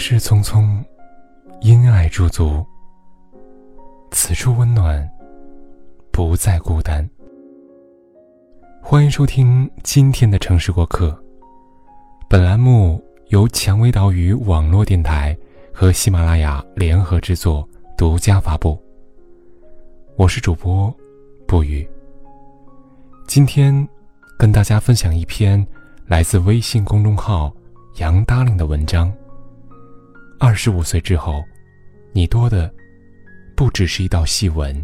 事匆匆，因爱驻足。此处温暖，不再孤单。欢迎收听今天的城市过客。本栏目由蔷薇岛屿网络电台和喜马拉雅联合制作，独家发布。我是主播不语。今天跟大家分享一篇来自微信公众号杨达令的文章。二十五岁之后，你多的不只是一道细纹，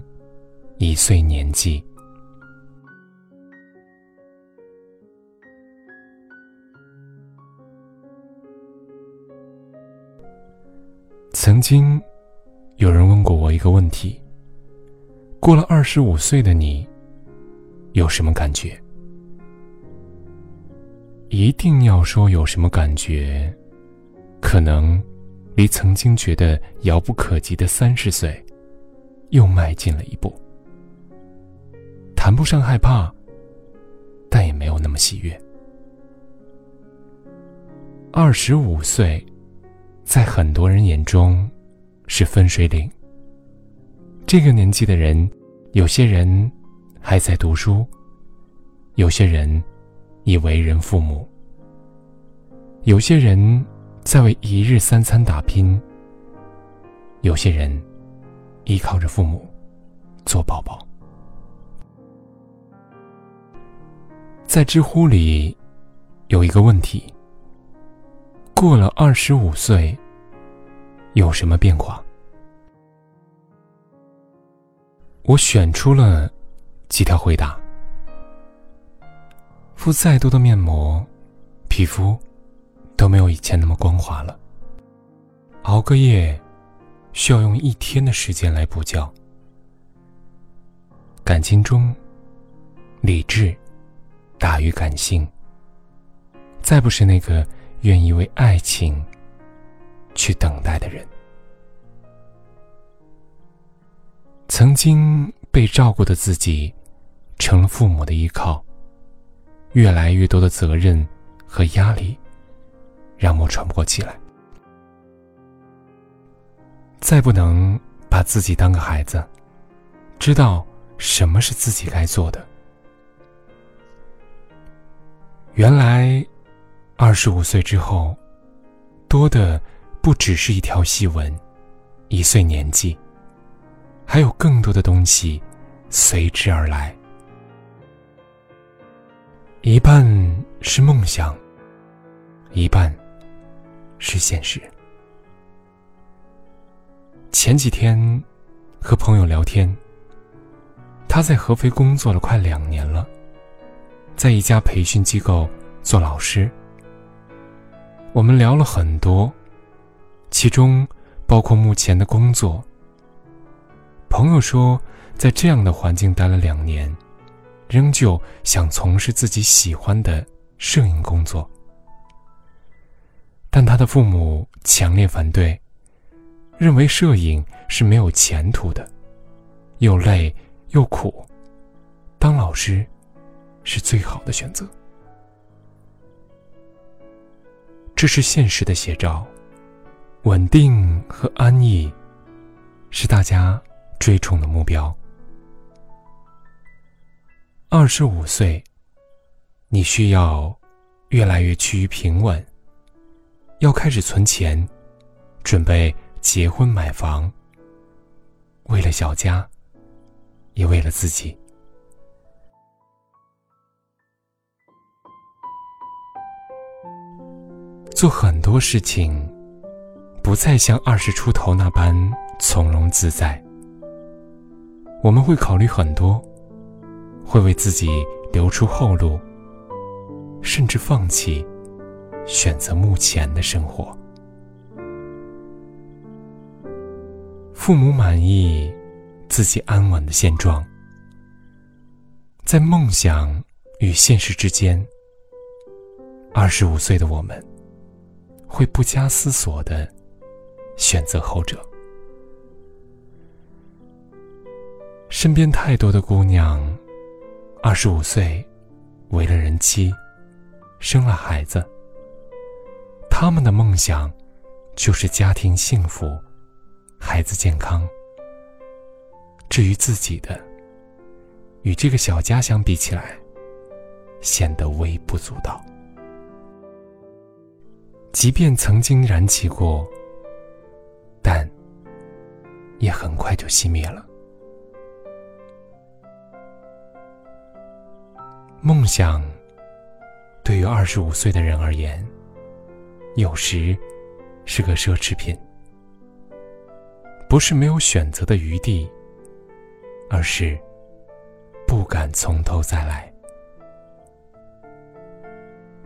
一岁年纪。曾经，有人问过我一个问题：过了二十五岁的你，有什么感觉？一定要说有什么感觉，可能。离曾经觉得遥不可及的三十岁，又迈进了一步。谈不上害怕，但也没有那么喜悦。二十五岁，在很多人眼中是分水岭。这个年纪的人，有些人还在读书，有些人已为人父母，有些人。在为一日三餐打拼。有些人依靠着父母做宝宝。在知乎里有一个问题：过了二十五岁，有什么变化？我选出了几条回答：敷再多的面膜，皮肤。都没有以前那么光滑了。熬个夜，需要用一天的时间来补觉。感情中，理智大于感性。再不是那个愿意为爱情去等待的人。曾经被照顾的自己，成了父母的依靠。越来越多的责任和压力。让我喘不过气来，再不能把自己当个孩子，知道什么是自己该做的。原来，二十五岁之后，多的不只是一条细纹，一岁年纪，还有更多的东西随之而来。一半是梦想，一半。是现实。前几天和朋友聊天，他在合肥工作了快两年了，在一家培训机构做老师。我们聊了很多，其中包括目前的工作。朋友说，在这样的环境待了两年，仍旧想从事自己喜欢的摄影工作。但他的父母强烈反对，认为摄影是没有前途的，又累又苦，当老师是最好的选择。这是现实的写照，稳定和安逸是大家追崇的目标。二十五岁，你需要越来越趋于平稳。要开始存钱，准备结婚买房。为了小家，也为了自己，做很多事情，不再像二十出头那般从容自在。我们会考虑很多，会为自己留出后路，甚至放弃。选择目前的生活，父母满意，自己安稳的现状，在梦想与现实之间，二十五岁的我们，会不加思索的选择后者。身边太多的姑娘，二十五岁，为了人妻，生了孩子。他们的梦想，就是家庭幸福，孩子健康。至于自己的，与这个小家相比起来，显得微不足道。即便曾经燃起过，但也很快就熄灭了。梦想，对于二十五岁的人而言，有时是个奢侈品。不是没有选择的余地，而是不敢从头再来。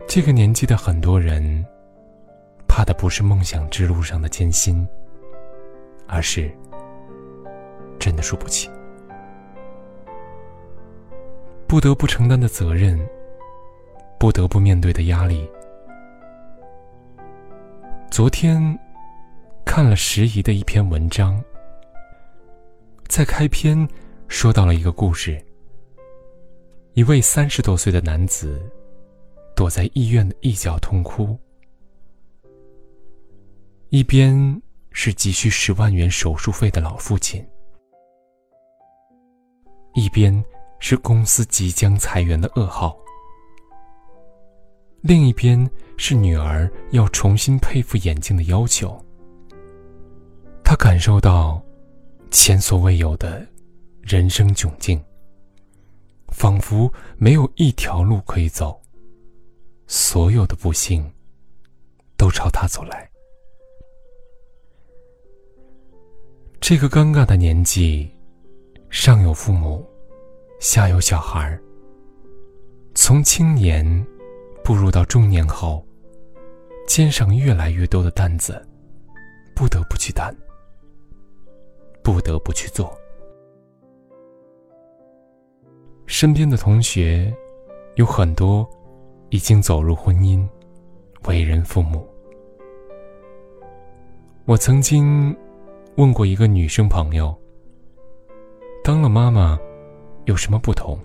这个年纪的很多人，怕的不是梦想之路上的艰辛，而是真的输不起。不得不承担的责任，不得不面对的压力。昨天看了时宜的一篇文章，在开篇说到了一个故事：一位三十多岁的男子躲在医院的一角痛哭，一边是急需十万元手术费的老父亲，一边。是公司即将裁员的噩耗，另一边是女儿要重新配副眼镜的要求。他感受到前所未有的人生窘境，仿佛没有一条路可以走，所有的不幸都朝他走来。这个尴尬的年纪，上有父母。下有小孩，从青年步入到中年后，肩上越来越多的担子，不得不去担，不得不去做。身边的同学有很多已经走入婚姻，为人父母。我曾经问过一个女生朋友，当了妈妈。有什么不同？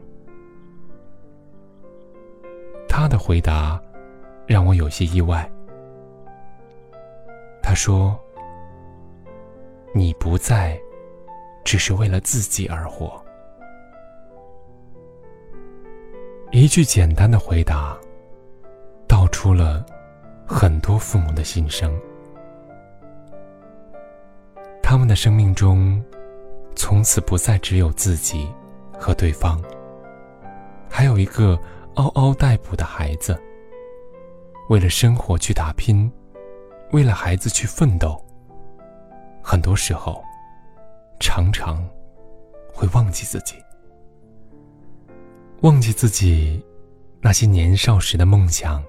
他的回答让我有些意外。他说：“你不在，只是为了自己而活。”一句简单的回答，道出了很多父母的心声。他们的生命中，从此不再只有自己。和对方，还有一个嗷嗷待哺的孩子。为了生活去打拼，为了孩子去奋斗。很多时候，常常会忘记自己，忘记自己那些年少时的梦想，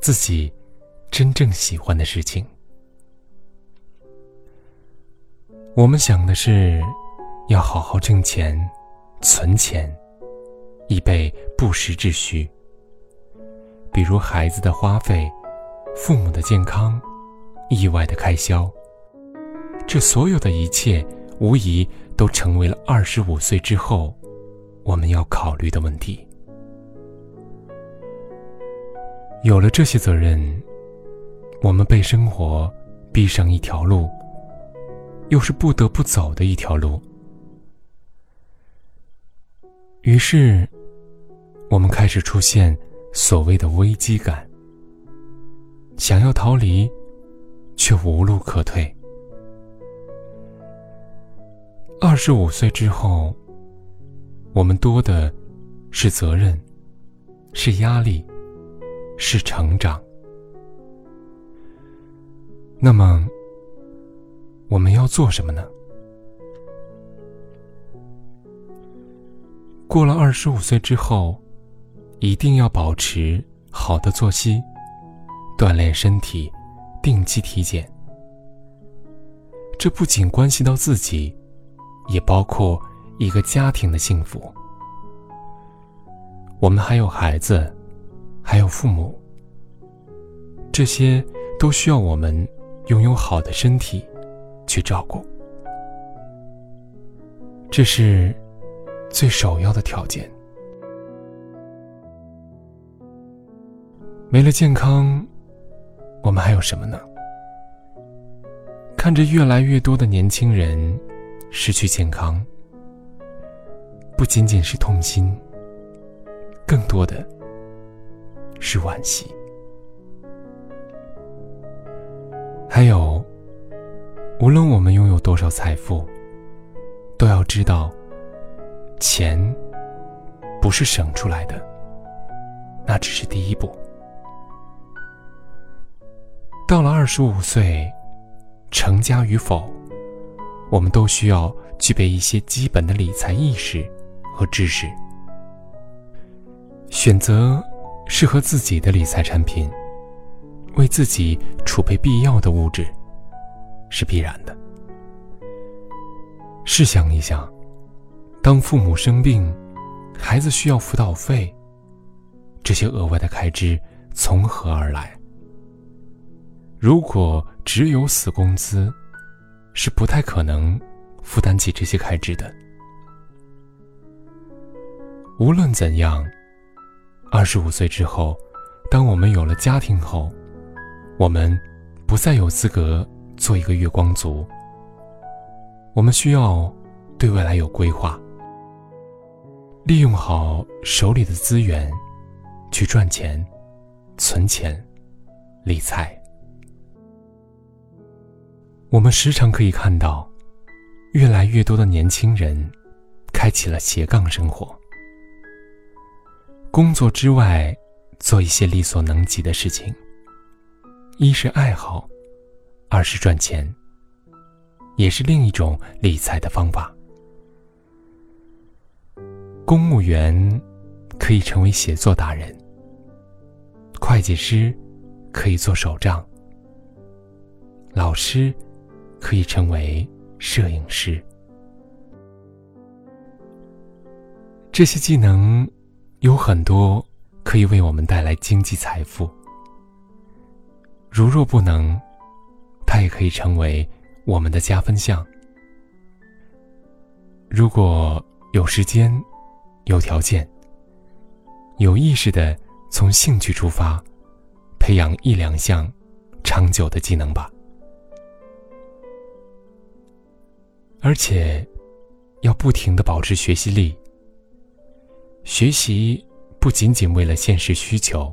自己真正喜欢的事情。我们想的是。要好好挣钱、存钱，以备不时之需。比如孩子的花费、父母的健康、意外的开销，这所有的一切，无疑都成为了二十五岁之后我们要考虑的问题。有了这些责任，我们被生活逼上一条路，又是不得不走的一条路。于是，我们开始出现所谓的危机感，想要逃离，却无路可退。二十五岁之后，我们多的是责任，是压力，是成长。那么，我们要做什么呢？过了二十五岁之后，一定要保持好的作息，锻炼身体，定期体检。这不仅关系到自己，也包括一个家庭的幸福。我们还有孩子，还有父母，这些都需要我们拥有好的身体去照顾。这是。最首要的条件，没了健康，我们还有什么呢？看着越来越多的年轻人失去健康，不仅仅是痛心，更多的是惋惜。还有，无论我们拥有多少财富，都要知道，钱不是省出来的，那只是第一步。到了二十五岁，成家与否，我们都需要具备一些基本的理财意识和知识，选择适合自己的理财产品。为自己储备必要的物质，是必然的。试想一想，当父母生病，孩子需要辅导费，这些额外的开支从何而来？如果只有死工资，是不太可能负担起这些开支的。无论怎样，二十五岁之后，当我们有了家庭后，我们不再有资格做一个月光族。我们需要对未来有规划，利用好手里的资源，去赚钱、存钱、理财。我们时常可以看到，越来越多的年轻人开启了斜杠生活，工作之外做一些力所能及的事情。一是爱好，二是赚钱，也是另一种理财的方法。公务员可以成为写作达人，会计师可以做手账，老师可以成为摄影师。这些技能有很多，可以为我们带来经济财富。如若不能，它也可以成为我们的加分项。如果有时间、有条件、有意识的从兴趣出发，培养一两项长久的技能吧。而且，要不停的保持学习力。学习不仅仅为了现实需求。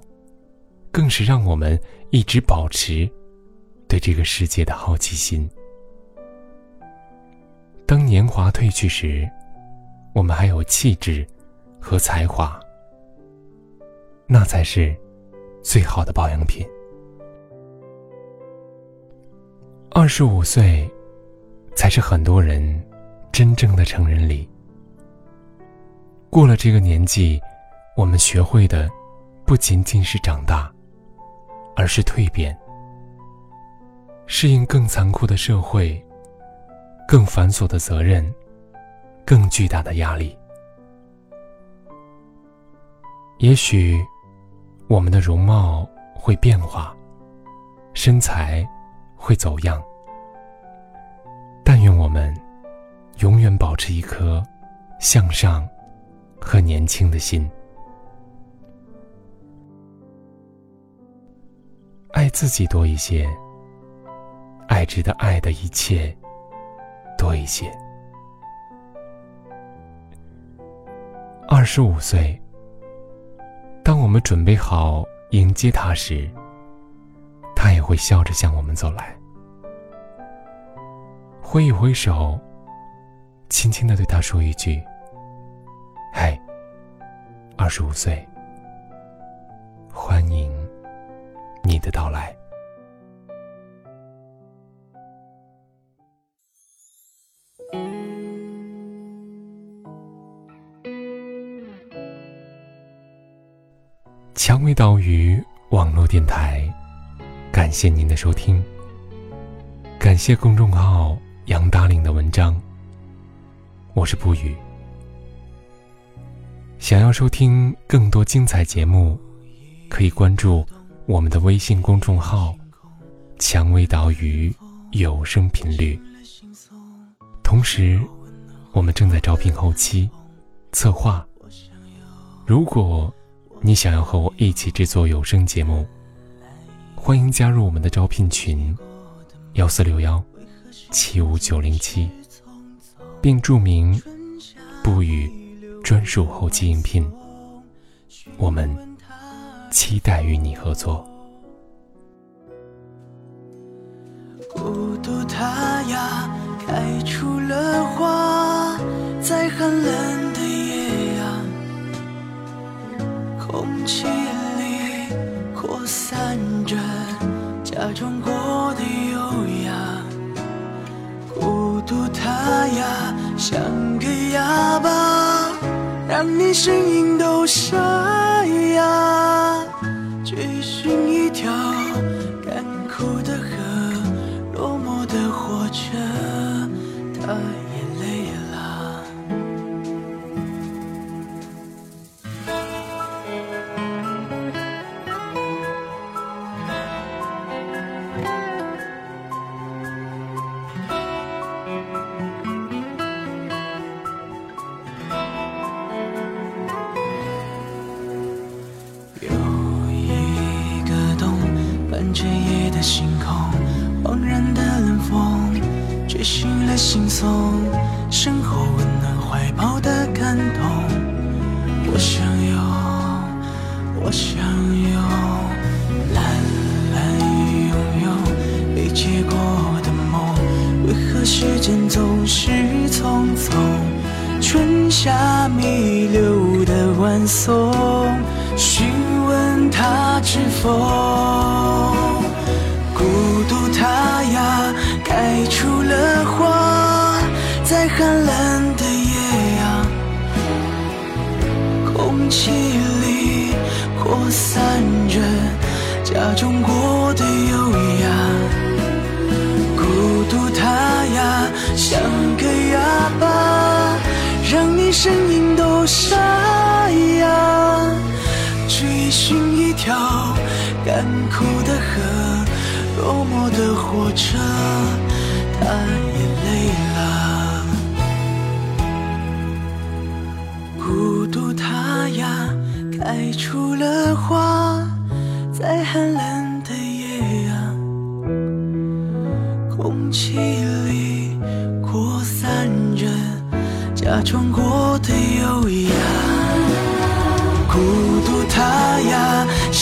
更是让我们一直保持对这个世界的好奇心。当年华褪去时，我们还有气质和才华，那才是最好的保养品。二十五岁，才是很多人真正的成人礼。过了这个年纪，我们学会的不仅仅是长大。而是蜕变，适应更残酷的社会，更繁琐的责任，更巨大的压力。也许，我们的容貌会变化，身材会走样，愿我们永远保持一颗向上和年轻的心。爱自己多一些，爱值得爱的一切多一些。二十五岁，当我们准备好迎接他时，他也会笑着向我们走来，挥一挥手，轻轻的对他说一句：“嗨，二十五岁，欢迎。”你的到来。蔷薇岛屿网络电台，感谢您的收听。感谢公众号杨达岭的文章。我是不语。想要收听更多精彩节目，可以关注。我们的微信公众号“蔷薇岛屿有声频率”，同时，我们正在招聘后期策划。如果你想要和我一起制作有声节目，欢迎加入我们的招聘群：幺四六幺七五九零七，并注明“不语专属后期应聘”。我们期待与你合作。孤独它呀，开出了花，在寒冷的夜呀，空气里扩散着假装过的优雅。孤独它呀，像个哑巴，让你声音都沙哑，追寻一条送，询问他知否？孤独他呀开出了花，在寒冷的夜呀，空气里扩散着家中过的优雅。孤独他呀，像个哑巴，让你声音条干枯的河，落寞的火车。他也累了，孤独它呀，开出了花，在寒冷的夜呀，空气里扩散着假装过的优雅。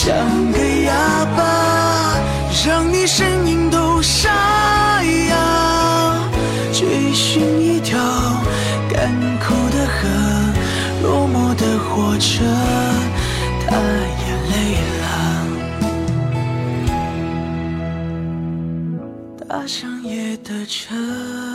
像个哑巴，让你声音都沙哑，追寻一条干枯的河，落寞的火车，它也累了，搭上夜的车。